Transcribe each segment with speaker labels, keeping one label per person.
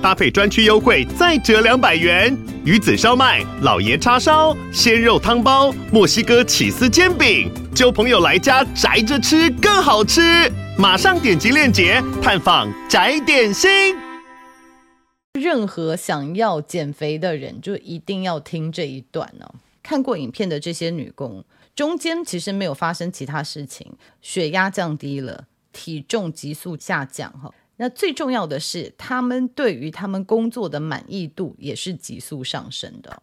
Speaker 1: 搭配专区优惠再折两百元。鱼子烧麦、老爷叉烧、鲜肉汤包、墨西哥起司煎饼，揪朋友来家宅着吃更好吃。马上点击链接探访宅点心。
Speaker 2: 任何想要减肥的人，就一定要听这一段哦。看过影片的这些女工，中间其实没有发生其他事情，血压降低了，体重急速下降哈。那最重要的是，他们对于他们工作的满意度也是急速上升的。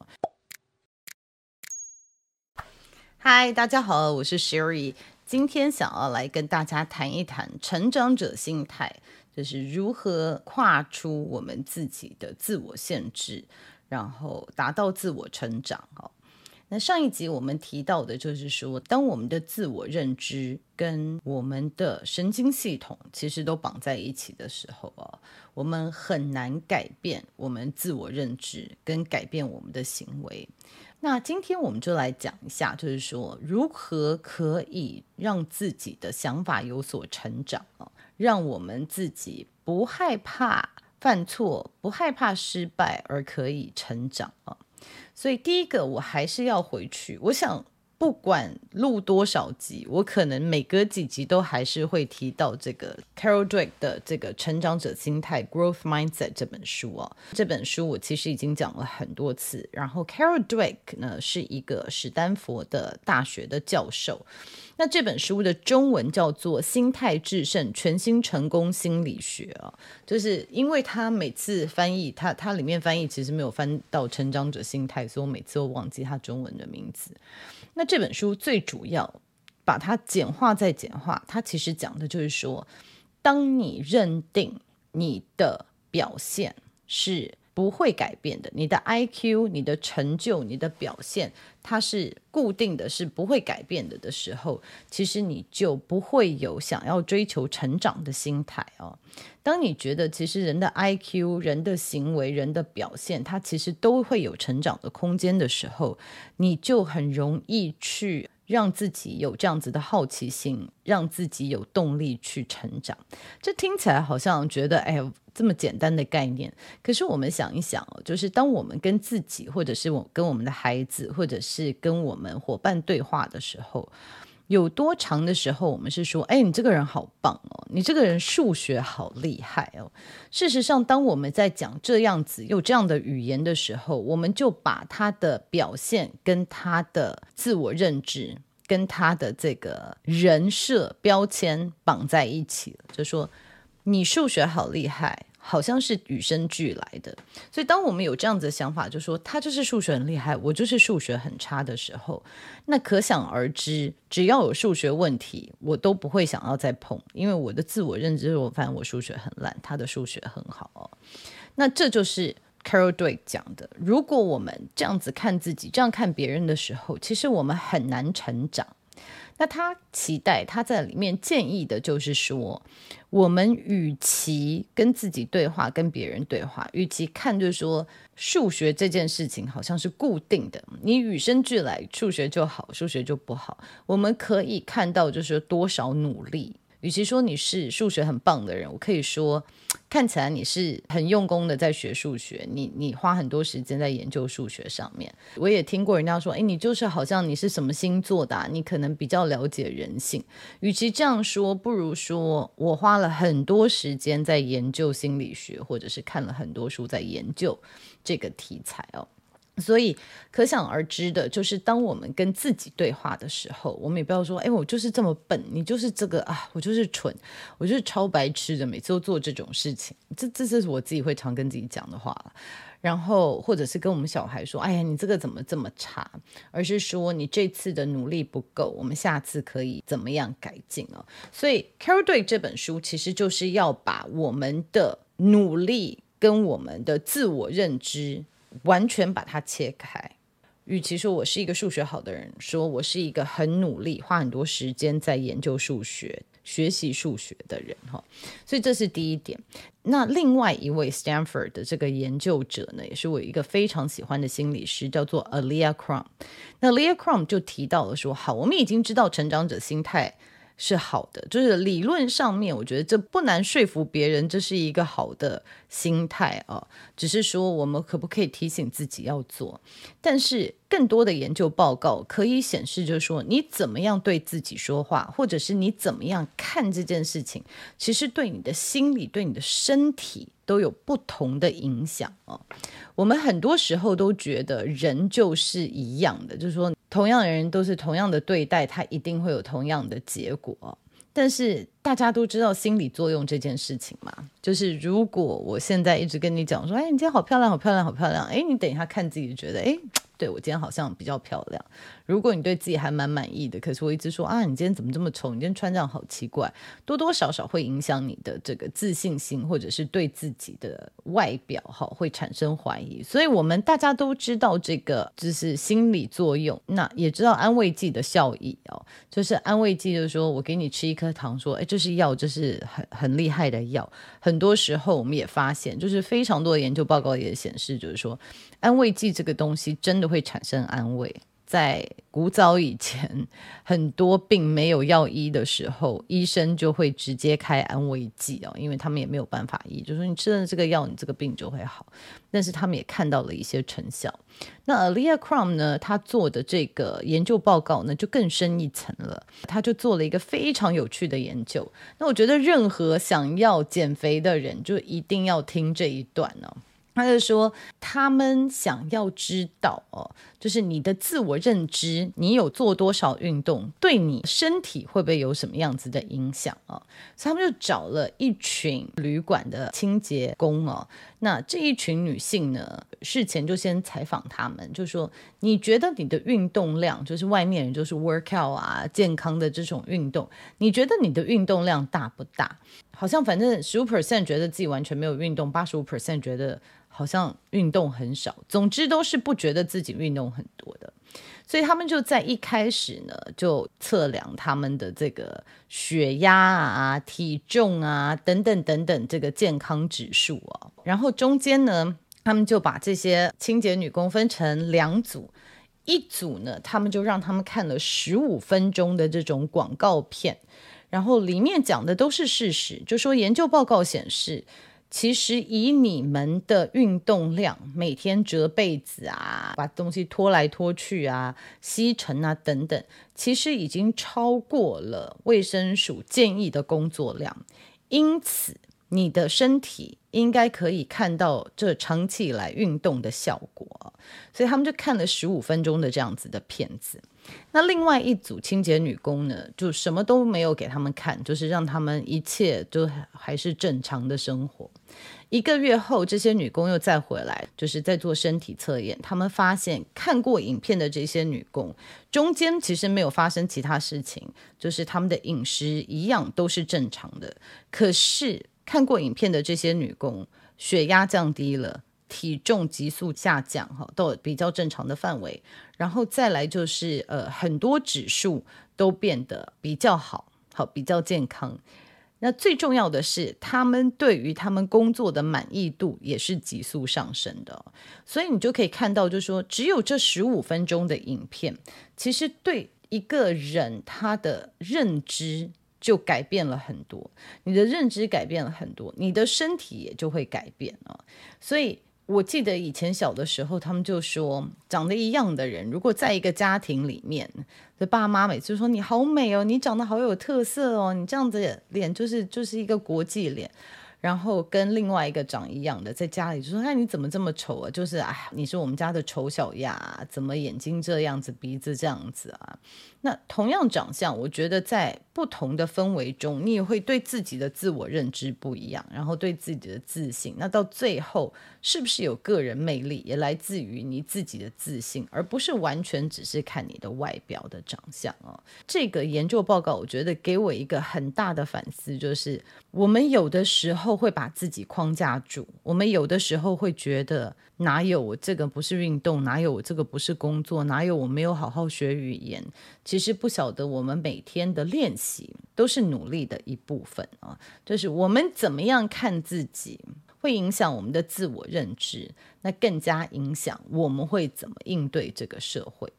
Speaker 2: 嗨，大家好，我是 Sherry。今天想要来跟大家谈一谈成长者心态，就是如何跨出我们自己的自我限制，然后达到自我成长。哈，那上一集我们提到的就是说，当我们的自我认知跟我们的神经系统其实都绑在一起的时候啊，我们很难改变我们自我认知跟改变我们的行为。那今天我们就来讲一下，就是说如何可以让自己的想法有所成长啊，让我们自己不害怕犯错，不害怕失败，而可以成长啊。所以第一个，我还是要回去，我想。不管录多少集，我可能每隔几集都还是会提到这个 Carol Dweck 的这个成长者心态 Growth Mindset 这本书哦。这本书我其实已经讲了很多次。然后 Carol Dweck 呢是一个史丹佛的大学的教授。那这本书的中文叫做《心态致胜：全新成功心理学》啊，就是因为他每次翻译，他他里面翻译其实没有翻到成长者心态，所以我每次都忘记他中文的名字。那这本书最主要把它简化再简化，它其实讲的就是说，当你认定你的表现是。不会改变的，你的 IQ、你的成就、你的表现，它是固定的，是不会改变的的时候，其实你就不会有想要追求成长的心态哦。当你觉得其实人的 IQ、人的行为、人的表现，它其实都会有成长的空间的时候，你就很容易去。让自己有这样子的好奇心，让自己有动力去成长。这听起来好像觉得，哎，这么简单的概念。可是我们想一想哦，就是当我们跟自己，或者是我跟我们的孩子，或者是跟我们伙伴对话的时候。有多长的时候，我们是说，哎，你这个人好棒哦，你这个人数学好厉害哦。事实上，当我们在讲这样子有这样的语言的时候，我们就把他的表现跟他的自我认知跟他的这个人设标签绑在一起，就说你数学好厉害。好像是与生俱来的，所以当我们有这样子的想法，就说他就是数学很厉害，我就是数学很差的时候，那可想而知，只要有数学问题，我都不会想要再碰，因为我的自我认知，我发现我数学很烂，他的数学很好哦。那这就是 Carol Dweck 讲的，如果我们这样子看自己，这样看别人的时候，其实我们很难成长。那他期待他在里面建议的就是说，我们与其跟自己对话，跟别人对话，与其看就是说数学这件事情好像是固定的，你与生俱来数学就好，数学就不好，我们可以看到就是多少努力。与其说你是数学很棒的人，我可以说看起来你是很用功的在学数学，你你花很多时间在研究数学上面。我也听过人家说，哎，你就是好像你是什么星座的，你可能比较了解人性。与其这样说，不如说我花了很多时间在研究心理学，或者是看了很多书在研究这个题材哦。所以可想而知的，就是当我们跟自己对话的时候，我们也不要说：“哎，我就是这么笨，你就是这个啊，我就是蠢，我就是超白痴的，每次都做这种事情。”这这是我自己会常跟自己讲的话。然后或者是跟我们小孩说：“哎呀，你这个怎么这么差？”而是说你这次的努力不够，我们下次可以怎么样改进哦。所以，Carol Dweck 这本书其实就是要把我们的努力跟我们的自我认知。完全把它切开，与其说我是一个数学好的人，说我是一个很努力、花很多时间在研究数学、学习数学的人哈。所以这是第一点。那另外一位 Stanford 的这个研究者呢，也是我一个非常喜欢的心理师，叫做 Alia Crum。那 Alia Crum 就提到了说，好，我们已经知道成长者心态。是好的，就是理论上面，我觉得这不难说服别人，这是一个好的心态啊。只是说，我们可不可以提醒自己要做？但是更多的研究报告可以显示，就是说，你怎么样对自己说话，或者是你怎么样看这件事情，其实对你的心理、对你的身体都有不同的影响啊。我们很多时候都觉得人就是一样的，就是说。同样的人都是同样的对待，他一定会有同样的结果。但是大家都知道心理作用这件事情嘛，就是如果我现在一直跟你讲说，哎，你今天好漂亮，好漂亮，好漂亮，哎，你等一下看自己就觉得，哎。对，我今天好像比较漂亮。如果你对自己还蛮满意的，可是我一直说啊，你今天怎么这么丑？你今天穿这样好奇怪，多多少少会影响你的这个自信心，或者是对自己的外表哈会产生怀疑。所以，我们大家都知道这个就是心理作用，那也知道安慰剂的效益哦，就是安慰剂就是说我给你吃一颗糖，说哎，这是药，这是很很厉害的药。很多时候我们也发现，就是非常多的研究报告也显示，就是说。安慰剂这个东西真的会产生安慰。在古早以前，很多病没有药医的时候，医生就会直接开安慰剂哦，因为他们也没有办法医，就说你吃了这个药，你这个病就会好。但是他们也看到了一些成效。那 Alia Crum 呢，他做的这个研究报告呢，就更深一层了。他就做了一个非常有趣的研究。那我觉得，任何想要减肥的人，就一定要听这一段呢、哦。他就说，他们想要知道哦，就是你的自我认知，你有做多少运动，对你身体会不会有什么样子的影响啊？所以他们就找了一群旅馆的清洁工哦，那这一群女性呢，事前就先采访她们，就说你觉得你的运动量，就是外面人就是 workout 啊，健康的这种运动，你觉得你的运动量大不大？好像反正十五 percent 觉得自己完全没有运动，八十五 percent 觉得。好像运动很少，总之都是不觉得自己运动很多的，所以他们就在一开始呢，就测量他们的这个血压啊、体重啊等等等等这个健康指数哦，然后中间呢，他们就把这些清洁女工分成两组，一组呢，他们就让他们看了十五分钟的这种广告片，然后里面讲的都是事实，就说研究报告显示。其实以你们的运动量，每天折被子啊，把东西拖来拖去啊，吸尘啊等等，其实已经超过了卫生署建议的工作量。因此，你的身体应该可以看到这长期以来运动的效果。所以他们就看了十五分钟的这样子的片子。那另外一组清洁女工呢，就什么都没有给他们看，就是让他们一切都还是正常的生活。一个月后，这些女工又再回来，就是在做身体测验。他们发现看过影片的这些女工，中间其实没有发生其他事情，就是他们的饮食一样都是正常的。可是看过影片的这些女工，血压降低了，体重急速下降，哈，都比较正常的范围。然后再来就是，呃，很多指数都变得比较好，好，比较健康。那最重要的是，他们对于他们工作的满意度也是急速上升的，所以你就可以看到，就是说，只有这十五分钟的影片，其实对一个人他的认知就改变了很多，你的认知改变了很多，你的身体也就会改变啊，所以。我记得以前小的时候，他们就说，长得一样的人，如果在一个家庭里面，的爸妈每次说你好美哦，你长得好有特色哦，你这样子脸就是就是一个国际脸。然后跟另外一个长一样的，在家里就说：“哎，你怎么这么丑啊？就是哎，你是我们家的丑小鸭，怎么眼睛这样子，鼻子这样子啊？”那同样长相，我觉得在不同的氛围中，你也会对自己的自我认知不一样，然后对自己的自信，那到最后是不是有个人魅力，也来自于你自己的自信，而不是完全只是看你的外表的长相哦。这个研究报告，我觉得给我一个很大的反思，就是我们有的时候。会把自己框架住，我们有的时候会觉得哪有我这个不是运动，哪有我这个不是工作，哪有我没有好好学语言？其实不晓得我们每天的练习都是努力的一部分啊，就是我们怎么样看自己，会影响我们的自我认知，那更加影响我们会怎么应对这个社会。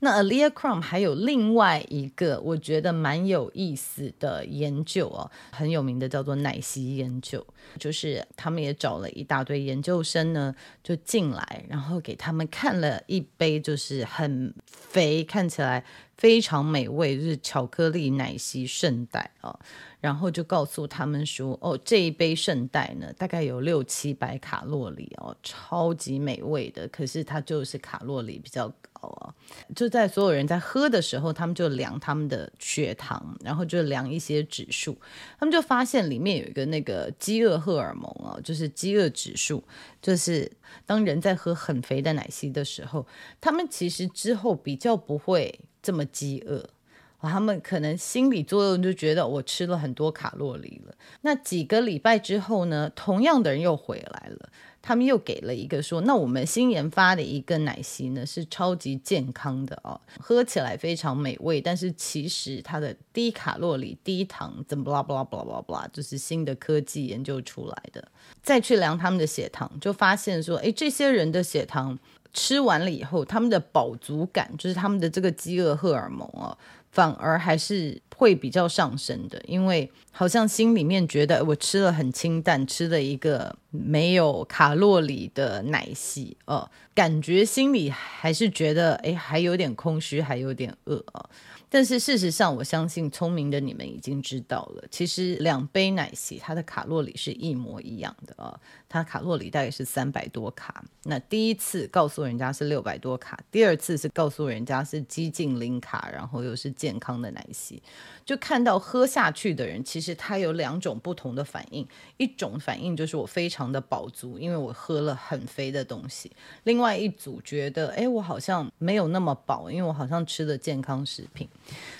Speaker 2: 那 Alia Crum 还有另外一个我觉得蛮有意思的研究哦，很有名的叫做奶昔研究，就是他们也找了一大堆研究生呢，就进来，然后给他们看了一杯就是很肥，看起来非常美味，就是巧克力奶昔圣代啊。然后就告诉他们说，哦，这一杯圣代呢，大概有六七百卡路里哦，超级美味的。可是它就是卡路里比较高啊。就在所有人在喝的时候，他们就量他们的血糖，然后就量一些指数，他们就发现里面有一个那个饥饿荷尔蒙啊，就是饥饿指数，就是当人在喝很肥的奶昔的时候，他们其实之后比较不会这么饥饿。他们可能心理作用就觉得我吃了很多卡路里了。那几个礼拜之后呢，同样的人又回来了，他们又给了一个说，那我们新研发的一个奶昔呢是超级健康的哦，喝起来非常美味，但是其实它的低卡路里、低糖，怎么巴拉巴拉巴拉巴拉巴拉，就是新的科技研究出来的。再去量他们的血糖，就发现说，诶，这些人的血糖吃完了以后，他们的饱足感，就是他们的这个饥饿荷尔蒙啊。反而还是会比较上升的，因为好像心里面觉得我吃了很清淡，吃了一个没有卡路里的奶昔哦，感觉心里还是觉得哎，还有点空虚，还有点饿啊。但是事实上，我相信聪明的你们已经知道了，其实两杯奶昔它的卡路里是一模一样的啊，它卡路里大概是三百多卡。那第一次告诉人家是六百多卡，第二次是告诉人家是几近零卡，然后又是健康的奶昔，就看到喝下去的人，其实他有两种不同的反应，一种反应就是我非常的饱足，因为我喝了很肥的东西；另外一组觉得，哎，我好像没有那么饱，因为我好像吃了健康食品。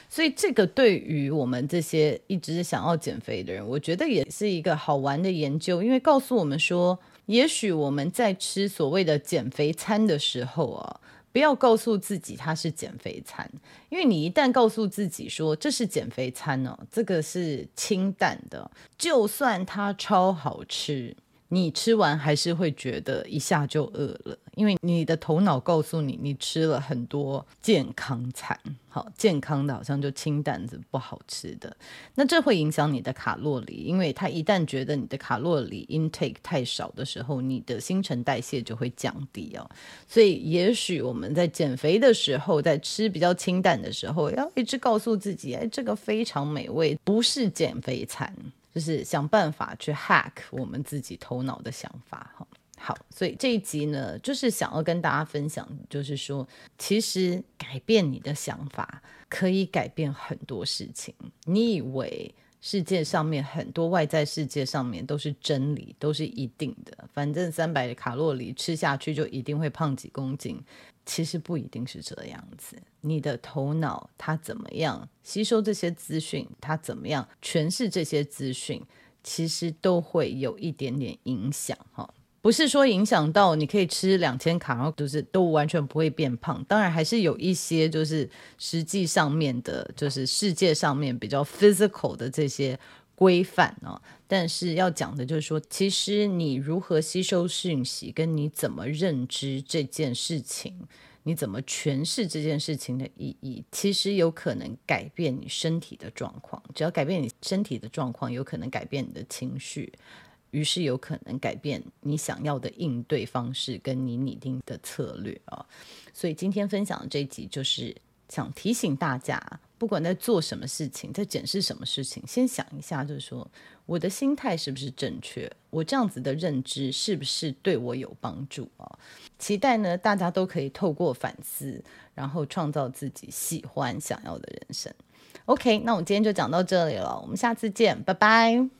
Speaker 2: 所以，这个对于我们这些一直想要减肥的人，我觉得也是一个好玩的研究，因为告诉我们说，也许我们在吃所谓的减肥餐的时候啊，不要告诉自己它是减肥餐，因为你一旦告诉自己说这是减肥餐哦，这个是清淡的，就算它超好吃。你吃完还是会觉得一下就饿了，因为你的头脑告诉你，你吃了很多健康餐，好，健康的好像就清淡子不好吃的，那这会影响你的卡路里，因为它一旦觉得你的卡路里 intake 太少的时候，你的新陈代谢就会降低哦。所以也许我们在减肥的时候，在吃比较清淡的时候，要一直告诉自己，哎，这个非常美味，不是减肥餐。就是想办法去 hack 我们自己头脑的想法，哈，好，所以这一集呢，就是想要跟大家分享，就是说，其实改变你的想法可以改变很多事情。你以为世界上面很多外在世界上面都是真理，都是一定的，反正三百卡路里吃下去就一定会胖几公斤。其实不一定是这样子，你的头脑它怎么样吸收这些资讯，它怎么样诠释这些资讯，其实都会有一点点影响哈。不是说影响到你可以吃两千卡，然后就是都完全不会变胖。当然还是有一些就是实际上面的，就是世界上面比较 physical 的这些。规范啊，但是要讲的就是说，其实你如何吸收讯息，跟你怎么认知这件事情，你怎么诠释这件事情的意义，其实有可能改变你身体的状况。只要改变你身体的状况，有可能改变你的情绪，于是有可能改变你想要的应对方式，跟你拟定的策略啊。所以今天分享的这一集就是。想提醒大家，不管在做什么事情，在检视什么事情，先想一下，就是说我的心态是不是正确？我这样子的认知是不是对我有帮助啊？期待呢，大家都可以透过反思，然后创造自己喜欢、想要的人生。OK，那我们今天就讲到这里了，我们下次见，拜拜。